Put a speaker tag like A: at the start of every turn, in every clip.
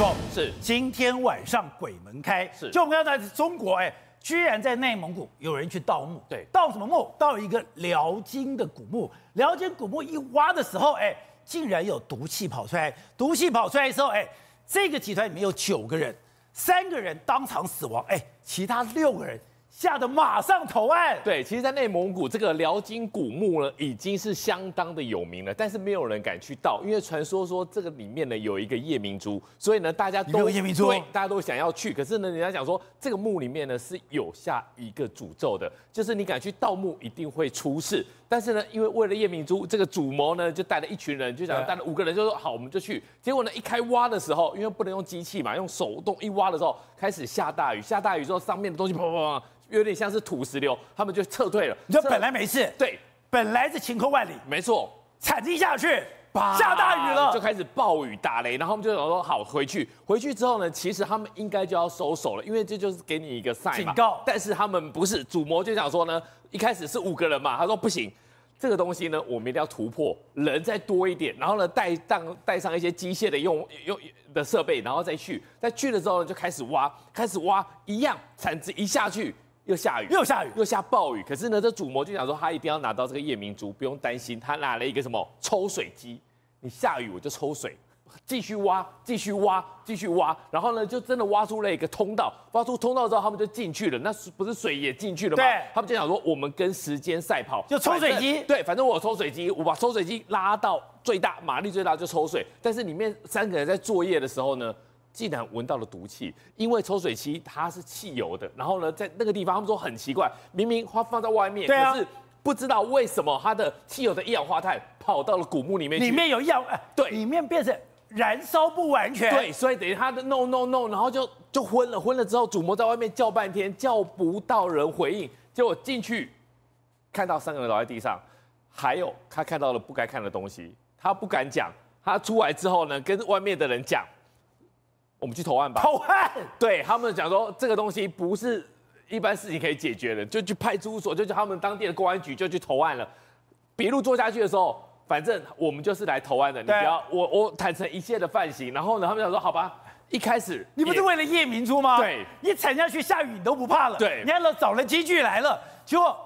A: 峰
B: 是。
A: 今天晚上鬼门开，
B: 是。
A: 就我们要在中国，哎，居然在内蒙古有人去盗墓，
B: 对。
A: 盗什么墓？盗一个辽金的古墓，辽金古墓一挖的时候，哎，竟然有毒气跑出来，毒气跑出来的时候，哎，这个集团里面有九个人，三个人当场死亡，哎，其他六个人。吓得马上投案。
B: 对，其实，在内蒙古这个辽金古墓呢，已经是相当的有名了，但是没有人敢去盗，因为传说说这个里面呢有一个夜明珠，所以呢大家都
A: 有夜明珠，
B: 对，大家都想要去。可是呢，人家讲说这个墓里面呢是有下一个诅咒的，就是你敢去盗墓一定会出事。但是呢，因为为了夜明珠，这个主谋呢就带了一群人，就想带了五个人，就说好，我们就去。结果呢，一开挖的时候，因为不能用机器嘛，用手动一挖的时候，开始下大雨，下大雨之后，上面的东西砰砰砰。有点像是土石流，他们就撤退了。
A: 你说本来没事，
B: 对，
A: 本来是晴空万里，
B: 没错。
A: 铲子一下去，下大雨了，
B: 就开始暴雨打雷，然后我们就想说好回去。回去之后呢，其实他们应该就要收手了，因为这就是给你一个 sign
A: 警告。
B: 但是他们不是，主谋就想说呢，一开始是五个人嘛，他说不行，这个东西呢，我们一定要突破，人再多一点，然后呢带上带上一些机械的用用的设备，然后再去。再去了之后呢，就开始挖，开始挖，一样铲子一下去。又下雨，
A: 又下雨，
B: 又下暴雨。可是呢，这主谋就想说，他一定要拿到这个夜明珠，不用担心。他拿了一个什么抽水机，你下雨我就抽水，继续挖，继续挖，继续挖。然后呢，就真的挖出了一个通道。挖出通道之后，他们就进去了。那不是水也进去了吗？
A: 对。
B: 他们就想说，我们跟时间赛跑，
A: 就抽水机。
B: 对，反正我有抽水机，我把抽水机拉到最大，马力最大就抽水。但是里面三个人在作业的时候呢，竟然闻到了毒气，因为抽水机它是汽油的，然后呢，在那个地方他们说很奇怪，明明它放在外面，
A: 啊、
B: 可是不知道为什么它的汽油的一氧化碳跑到了古墓里面去，
A: 里面有一氧，对，里面变成燃烧不完全，
B: 对，所以等于他的 no no no，然后就就昏了，昏了之后，主谋在外面叫半天，叫不到人回应，结果进去看到三个人倒在地上，还有他看到了不该看的东西，他不敢讲，他出来之后呢，跟外面的人讲。我们去投案吧。
A: 投案，
B: 对他们讲说，这个东西不是一般事情可以解决的，就去派出所，就去他们当地的公安局就去投案了。笔录做下去的时候，反正我们就是来投案的，你不要我我坦诚一切的犯行。然后呢，他们讲说好吧，一开始
A: 你不是为了夜明珠吗？
B: 对，
A: 你踩下去下雨你都不怕了。
B: 对，
A: 你还找找了机具来了，结果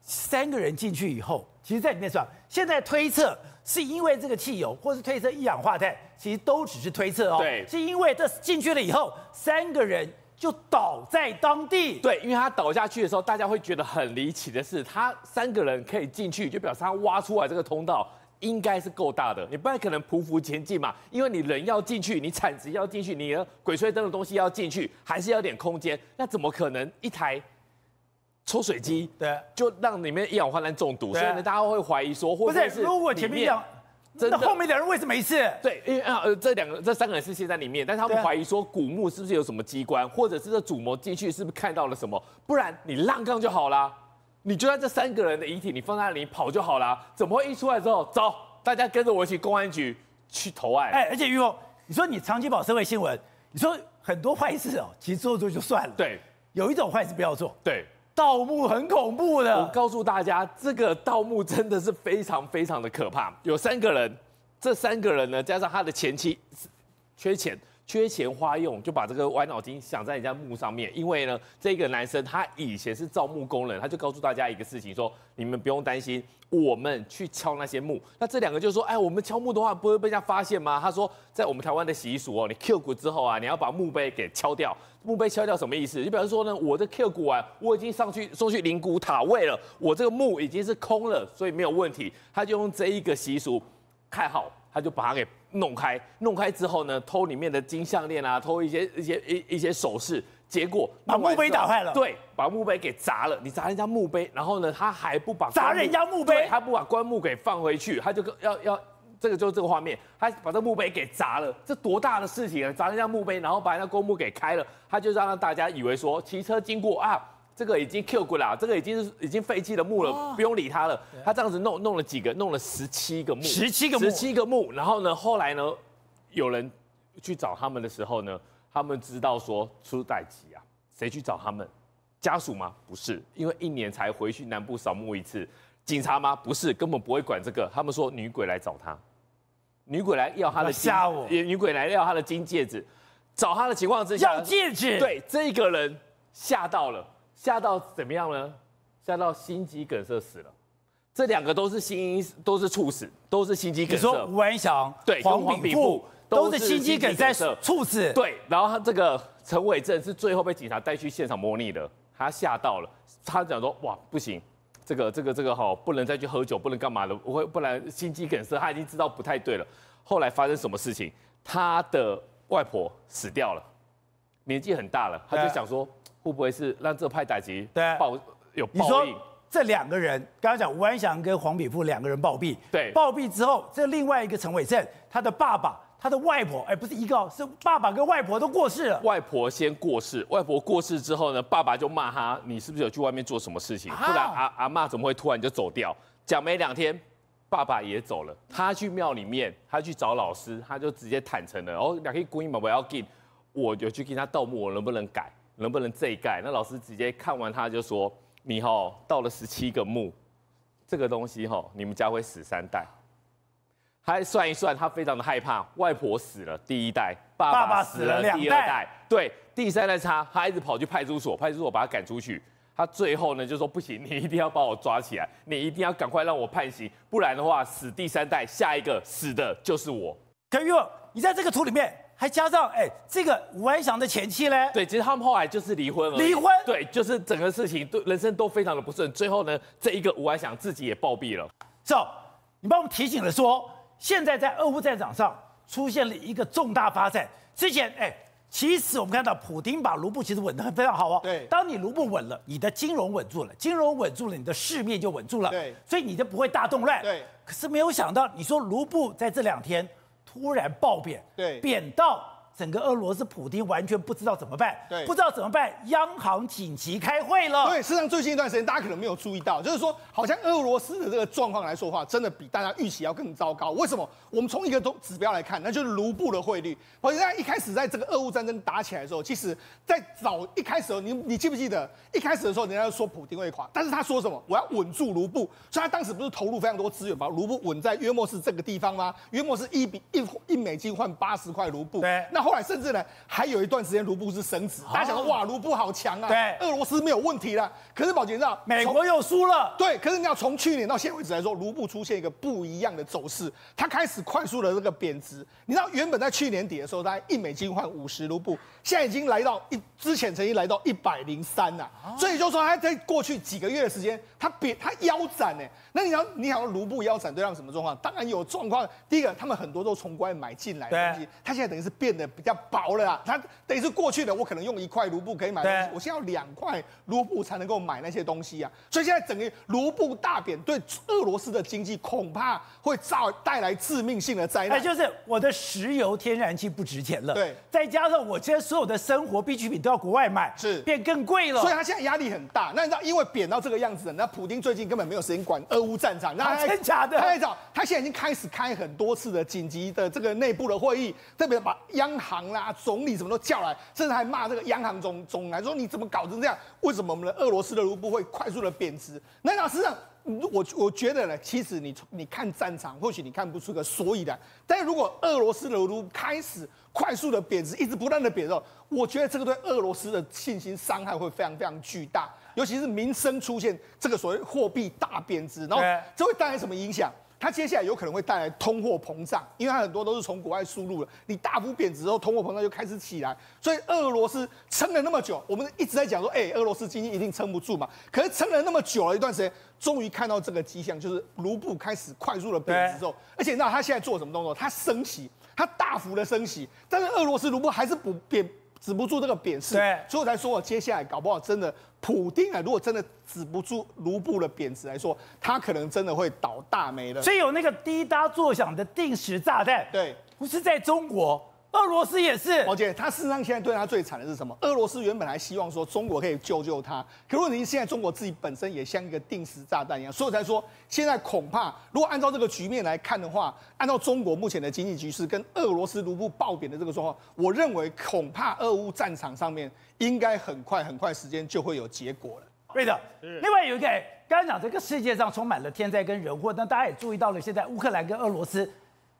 A: 三个人进去以后，其实在里面算，现在推测。是因为这个汽油，或是推测一氧化碳，其实都只是推测哦。
B: 对，
A: 是因为这进去了以后，三个人就倒在当地。
B: 对，因为他倒下去的时候，大家会觉得很离奇的是，他三个人可以进去，就表示他挖出来这个通道应该是够大的，你不然可能匍匐前进嘛。因为你人要进去，你铲子要进去，你的鬼吹灯的东西要进去，还是要点空间。那怎么可能一台？抽水机，对，就让里面一氧化碳中毒，所以呢，大家会怀疑说，或者是
A: 如果前面讲，真的后面的人为什么没事？
B: 对，因为啊，呃，这两个、这三个人是现在里面，但是他们怀疑说，古墓是不是有什么机关，或者是这主谋进去是不是看到了什么？不然你让杠就好啦，你就在这三个人的遗体，你放在那里跑就好啦。怎么会一出来之后，走，大家跟着我一起公安局去投案？
A: 哎，而且于峰，你说你长期跑社会新闻，你说很多坏事哦，其实做做就算了，
B: 对，
A: 有一种坏事不要做，
B: 对。
A: 盗墓很恐怖的，
B: 我告诉大家，这个盗墓真的是非常非常的可怕。有三个人，这三个人呢，加上他的前妻，缺钱。缺钱花用，就把这个歪脑筋想在人家墓上面。因为呢，这个男生他以前是造墓工人，他就告诉大家一个事情，说你们不用担心，我们去敲那些墓。那这两个就说，哎，我们敲墓的话不会被人家发现吗？他说，在我们台湾的习俗哦，你 Q 骨之后啊，你要把墓碑给敲掉。墓碑敲掉什么意思？就比方说呢，我的 Q 骨啊，我已经上去送去灵骨塔位了，我这个墓已经是空了，所以没有问题。他就用这一个习俗看好。他就把它给弄开，弄开之后呢，偷里面的金项链啊，偷一些一些一一些首饰，结果
A: 把墓碑打坏了。
B: 对，把墓碑给砸了。你砸人家墓碑，然后呢，他还不把
A: 砸人家墓碑，
B: 他不把棺木给放回去，他就要要这个就是这个画面，他把这墓碑给砸了，这多大的事情啊！砸人家墓碑，然后把人家棺木给开了，他就让大家以为说骑车经过啊。这个已经 Q 过了，这个已经是已经废弃的墓了，哦、不用理他了。他这样子弄弄了几个，弄了十七个墓，
A: 十七个墓，
B: 十七个墓。然后呢，后来呢，有人去找他们的时候呢，他们知道说出代志啊，谁去找他们？家属吗？不是，因为一年才回去南部扫墓一次。警察吗？不是，根本不会管这个。他们说女鬼来找他。女鬼来要他的
A: 吓我，
B: 女鬼来要他的金戒指，找他的情况之下，
A: 要戒指，
B: 对，这个人吓到了，吓到怎么样呢？吓到心肌梗塞死了。这两个都是心因，都是猝死，都是心肌梗塞。
A: 你说吴安祥
B: 对，黄炳富
A: 都是心肌梗塞猝死。
B: 对，然后他这个陈伟正是最后被警察带去现场模拟的，他吓到了，他讲说哇不行，这个这个这个哈不能再去喝酒，不能干嘛了，不会不然心肌梗塞，他已经知道不太对了。后来发生什么事情？他的外婆死掉了，年纪很大了，他就想说会不会是让这派歹机报有报应？
A: 这两个人，刚刚讲吴安祥跟黄炳富两个人暴毙。
B: 对，
A: 暴毙之后，这另外一个陈伟正，他的爸爸、他的外婆，哎，不是一个，是爸爸跟外婆都过世了。
B: 外婆先过世，外婆过世之后呢，爸爸就骂他，你是不是有去外面做什么事情？不然阿阿妈怎么会突然就走掉？讲没两天，爸爸也走了。他去庙里面，他去找老师，他就直接坦诚了。哦，两个闺蜜我要给，我有去跟他盗墓，我能不能改？能不能这一盖？那老师直接看完他就说。你哈到了十七个墓，这个东西哈，你们家会死三代。他算一算，他非常的害怕，外婆死了第一代，爸爸死了第二代，对，第三代差，他一直跑去派出所，派出所把他赶出去。他最后呢就说不行，你一定要把我抓起来，你一定要赶快让我判刑，不然的话死第三代，下一个死的就是我。
A: 可玉，你在这个图里面。还加上哎，这个吴安祥的前妻呢？
B: 对，其实他们后来就是离婚了。
A: 离婚？
B: 对，就是整个事情对人生都非常的不顺。最后呢，这一个吴安祥自己也暴毙了。
A: So，你帮我们提醒了说，现在在俄乌战场上出现了一个重大发展。之前哎，其实我们看到普丁把卢布其实稳得非常好哦。
C: 对。
A: 当你卢布稳了，你的金融稳住了，金融稳住了，你的市面就稳住了。
C: 对。
A: 所以你就不会大动乱。
C: 对。
A: 可是没有想到，你说卢布在这两天突然暴贬。
C: 对。
A: 贬到。整个俄罗斯普丁完全不知道怎么办，
C: 对，
A: 不知道怎么办，央行紧急开会了。
C: 对，事实上最近一段时间，大家可能没有注意到，就是说，好像俄罗斯的这个状况来说的话，真的比大家预期要更糟糕。为什么？我们从一个都指标来看，那就是卢布的汇率。好像一开始在这个俄乌战争打起来的时候，其实，在早一开始，你你记不记得一开始的时候，人家就说普丁会垮，但是他说什么？我要稳住卢布，所以他当时不是投入非常多资源，把卢布稳在约莫是这个地方吗？约莫是一比一一美金换八十块卢布。
A: 对，
C: 那后来甚至呢？还有一段时间卢布是升值，大家想说哇，卢布好强啊！
A: 对，
C: 俄罗斯没有问题了。可是宝杰你知道，
A: 美国又输了。
C: 对，可是你要从去年到现在为止来说，卢布出现一个不一样的走势，它开始快速的这个贬值。你知道，原本在去年底的时候，大概一美金换五十卢布，现在已经来到一之前曾经来到一百零三了。所以就说，它在过去几个月的时间，它贬它腰斩呢。那你要你想要卢布腰斩，对让什么状况？当然有状况。第一个，他们很多都从国外买进来的东西，它现在等于是变得比较薄了啊。它等于是过去的，我可能用一块卢布可以买东西，我现在要两块卢布才能够买那些东西啊。所以现在整个卢布大贬，对俄罗斯的经济恐怕会造带来致命性的灾难。
A: 哎，就是我的石油、天然气不值钱了，
C: 对，
A: 再加上我现在所有的生活必需品都要国外买，
C: 是
A: 变更贵了。
C: 所以他现在压力很大。那你知道，因为贬到这个样子，那普京最近根本没有时间管俄乌战场，那
A: 真的假的？
C: 他在找，他现在已经开始开很多次的紧急的这个内部的会议，特别把央行啦、啊、总理什么都叫来，甚至还骂这个央行总总来说，你怎么搞成这样？为什么我们的俄罗斯的卢布会快速的贬值？那事实上，我我觉得呢，其实你你看战场，或许你看不出个所以然，但是如果俄罗斯的卢布开始快速的贬值，一直不断的贬值，我觉得这个对俄罗斯的信心伤害会非常非常巨大。尤其是民生出现这个所谓货币大贬值，然后这会带来什么影响？它接下来有可能会带来通货膨胀，因为它很多都是从国外输入的。你大幅贬值之后，通货膨胀就开始起来。所以俄罗斯撑了那么久，我们一直在讲说，哎，俄罗斯经济一定撑不住嘛。可是撑了那么久了一段时间，终于看到这个迹象，就是卢布开始快速的贬值之后，而且你知道他现在做什么动作？它升息，它大幅的升息，但是俄罗斯卢布还是不贬。止不住这个贬势，
A: 对，
C: 所以我才说我，接下来搞不好真的，普丁啊，如果真的止不住卢布的贬值来说，他可能真的会倒大霉了。
A: 所以有那个滴答作响的定时炸弹，
C: 对，
A: 不是在中国。俄罗斯也是，
C: 宝杰，他事实上现在对他最惨的是什么？俄罗斯原本还希望说中国可以救救他，可问题是现在中国自己本身也像一个定时炸弹一样，所以才说现在恐怕如果按照这个局面来看的话，按照中国目前的经济局势跟俄罗斯卢布爆贬的这个状况，我认为恐怕俄乌战场上面应该很快很快时间就会有结果了。
A: 对的，另外有一个，刚刚讲这个世界上充满了天灾跟人祸，那大家也注意到了，现在乌克兰跟俄罗斯。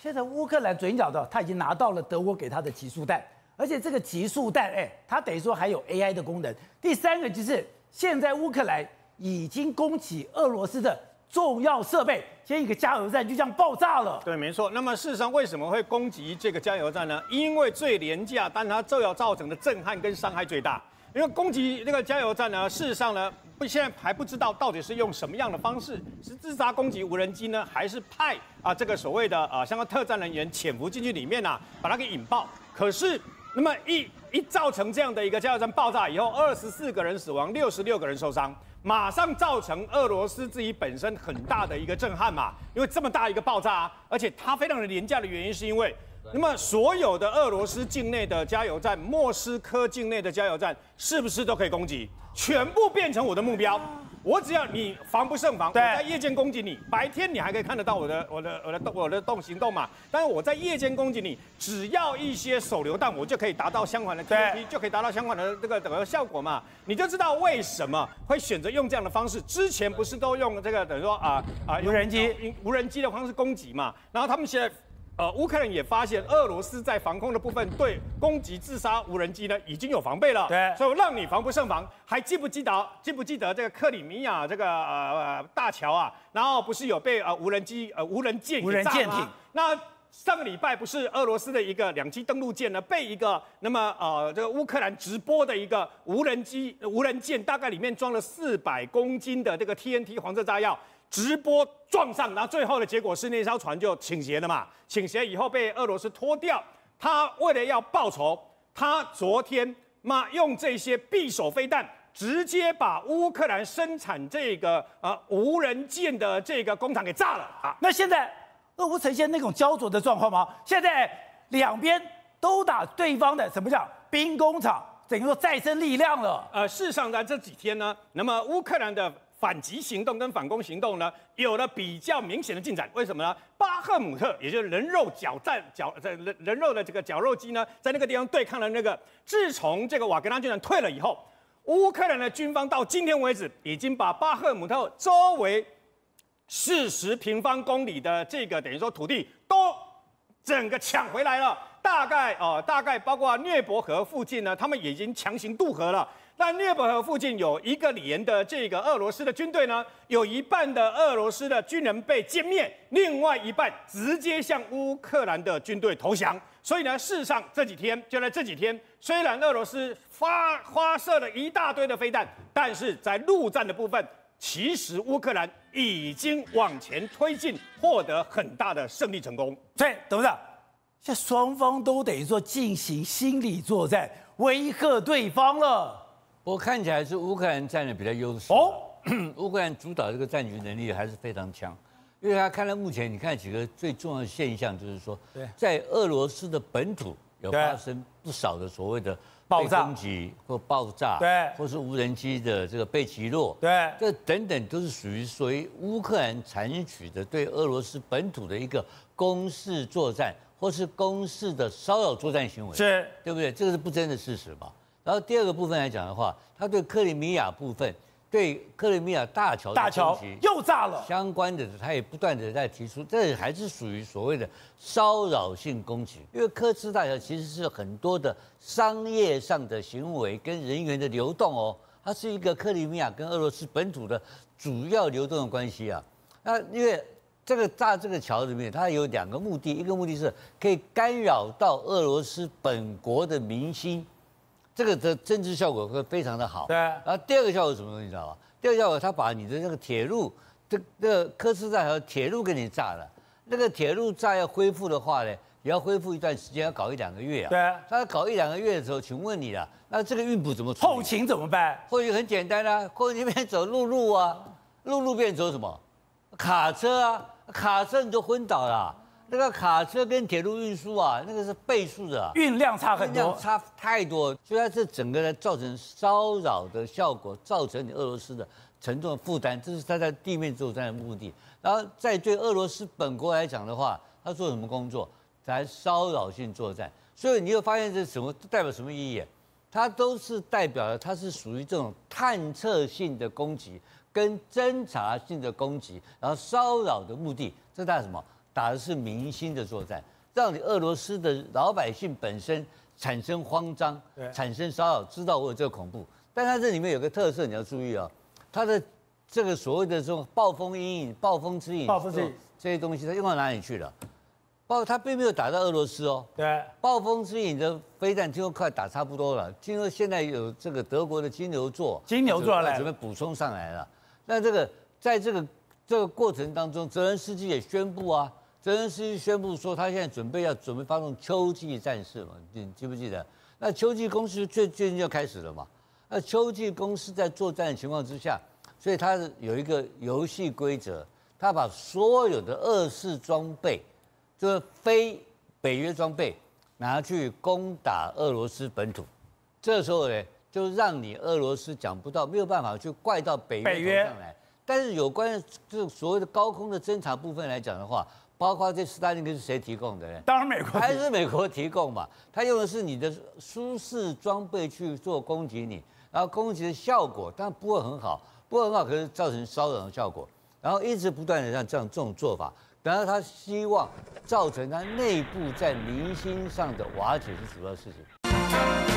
A: 现在乌克兰嘴角的他已经拿到了德国给他的极速弹，而且这个极速弹，哎，它等于说还有 AI 的功能。第三个就是现在乌克兰已经攻击俄罗斯的重要设备，先一个加油站就这样爆炸了。
D: 对，没错。那么事实上为什么会攻击这个加油站呢？因为最廉价，但它就要造成的震撼跟伤害最大。因为攻击那个加油站呢，事实上呢，不现在还不知道到底是用什么样的方式，是自杀攻击无人机呢，还是派啊这个所谓的啊相关特战人员潜伏进去里面呐、啊，把它给引爆。可是那么一一造成这样的一个加油站爆炸以后，二十四个人死亡，六十六个人受伤，马上造成俄罗斯自己本身很大的一个震撼嘛。因为这么大一个爆炸，而且它非常的廉价的原因是因为。那么所有的俄罗斯境内的加油站，莫斯科境内的加油站，是不是都可以攻击？全部变成我的目标。我只要你防不胜防，
A: 对
D: 我在夜间攻击你，白天你还可以看得到我的我的我的动我的动行动嘛。但是我在夜间攻击你，只要一些手榴弹，我就可以达到相关的 TNT，就可以达到相关的这个整个效果嘛。你就知道为什么会选择用这样的方式。之前不是都用这个等于说啊啊
A: 无人
D: 机无人机的方式攻击嘛？然后他们现在。呃，乌克兰也发现俄罗斯在防空的部分对攻击自杀无人机呢已经有防备了，
A: 对，
D: 所以让你防不胜防。还记不记得记不记得这个克里米亚这个呃大桥啊？然后不是有被呃无人机呃无人舰？
A: 无人舰艇。
D: 那上个礼拜不是俄罗斯的一个两栖登陆舰呢被一个那么呃这个乌克兰直播的一个无人机无人舰，大概里面装了四百公斤的这个 TNT 黄色炸药。直播撞上，然后最后的结果是那艘船就倾斜了嘛？倾斜以后被俄罗斯拖掉。他为了要报仇，他昨天嘛用这些匕首飞弹，直接把乌克兰生产这个呃无人舰的这个工厂给炸了啊！
A: 那现在俄乌呈现那种焦灼的状况吗？现在两边都打对方的，什么叫兵工厂？等于说再生力量了。
D: 呃，事实上在这几天呢，那么乌克兰的。反击行动跟反攻行动呢，有了比较明显的进展。为什么呢？巴赫姆特，也就是人肉绞战绞在人人肉的这个绞肉机呢，在那个地方对抗了那个。自从这个瓦格纳军团退了以后，乌克兰的军方到今天为止，已经把巴赫姆特周围四十平方公里的这个等于说土地都整个抢回来了。大概哦、大概包括涅伯河附近呢，他们已经强行渡河了。但涅伯河附近有一个连的这个俄罗斯的军队呢，有一半的俄罗斯的军人被歼灭，另外一半直接向乌克兰的军队投降。所以呢，事实上这几天就在这几天，虽然俄罗斯发发射了一大堆的飞弹，但是在陆战的部分，其实乌克兰已经往前推进，获得很大的胜利成功。
A: 对，董事长，现在双方都等于说进行心理作战，威吓对方了。
E: 我看起来是乌克兰占的比较优势。哦，乌克兰主导这个战局能力还是非常强，因为他看到目前你看几个最重要的现象，就是说，在俄罗斯的本土有发生不少的所谓的被攻击或爆炸，对，或是无人机的这个被击落，对，这等等都是属于属于乌克兰采取的对俄罗斯本土的一个攻势作战，或是攻势的骚扰作战行为，是，对不对？这个是不争的事实嘛。然后第二个部分来讲的话，他对克里米亚部分，对克里米亚大桥大桥
A: 又炸了
E: 相关的，他也不断的在提出，这还是属于所谓的骚扰性攻击。因为科兹大桥其实是很多的商业上的行为跟人员的流动哦，它是一个克里米亚跟俄罗斯本土的主要流动的关系啊。那因为这个炸这个桥里面，它有两个目的，一个目的是可以干扰到俄罗斯本国的民心。这个的政治效果会非常的好。对。然后第二个效果是什么东西你知道吧？第二个效果，他把你的那个铁路，这这个科斯站和铁路给你炸了。那个铁路炸要恢复的话呢，也要恢复一段时间，要搞一两个月啊。对。他要搞一两个月的时候，请问你了，那这个运补怎么？
A: 后勤怎么办？
E: 后勤很简单啊，后勤变走陆路啊，陆路变走什么？卡车啊，卡车你就昏倒了啊。那个卡车跟铁路运输啊，那个是倍数的，
A: 运量差很多，
E: 差太多，所以它这整个呢造成骚扰的效果，造成你俄罗斯的沉重的负担，这是他在地面作战的目的。然后在对俄罗斯本国来讲的话，他做什么工作？在骚扰性作战。所以你会发现这什么代表什么意义？它都是代表了它是属于这种探测性的攻击跟侦察性的攻击，然后骚扰的目的，这代表什么？打的是民心的作战，让你俄罗斯的老百姓本身产生慌张，产生骚扰，知道我有这个恐怖。但它这里面有个特色，你要注意啊、哦，它的这个所谓的这种暴风阴影、暴风之影、
A: 暴风之影
E: 这些东西，它用到哪里去了？暴，它并没有打到俄罗斯哦。
A: 对，
E: 暴风之影的飞弹听说快打差不多了，听说现在有这个德国的金牛座，
A: 金牛座来
E: 准备补充上来了。那这个在这个这个过程当中，泽连斯基也宣布啊，泽连斯基宣布说他现在准备要准备发动秋季战事嘛，你记不记得？那秋季攻势最最近就开始了嘛。那秋季攻势在作战的情况之下，所以他有一个游戏规则，他把所有的二式装备，就是非北约装备，拿去攻打俄罗斯本土。这时候呢，就让你俄罗斯讲不到，没有办法去怪到北约头上来。但是有关这所谓的高空的侦察部分来讲的话，包括这斯大林格是谁提供的呢？
A: 当然美国，
E: 还是美国提供嘛？他用的是你的舒适装备去做攻击你。然后攻击的效果当然不会很好，不会很好，可是造成骚扰的效果。然后一直不断的像这样这种做法，然后他希望造成他内部在民心上的瓦解是主要事情。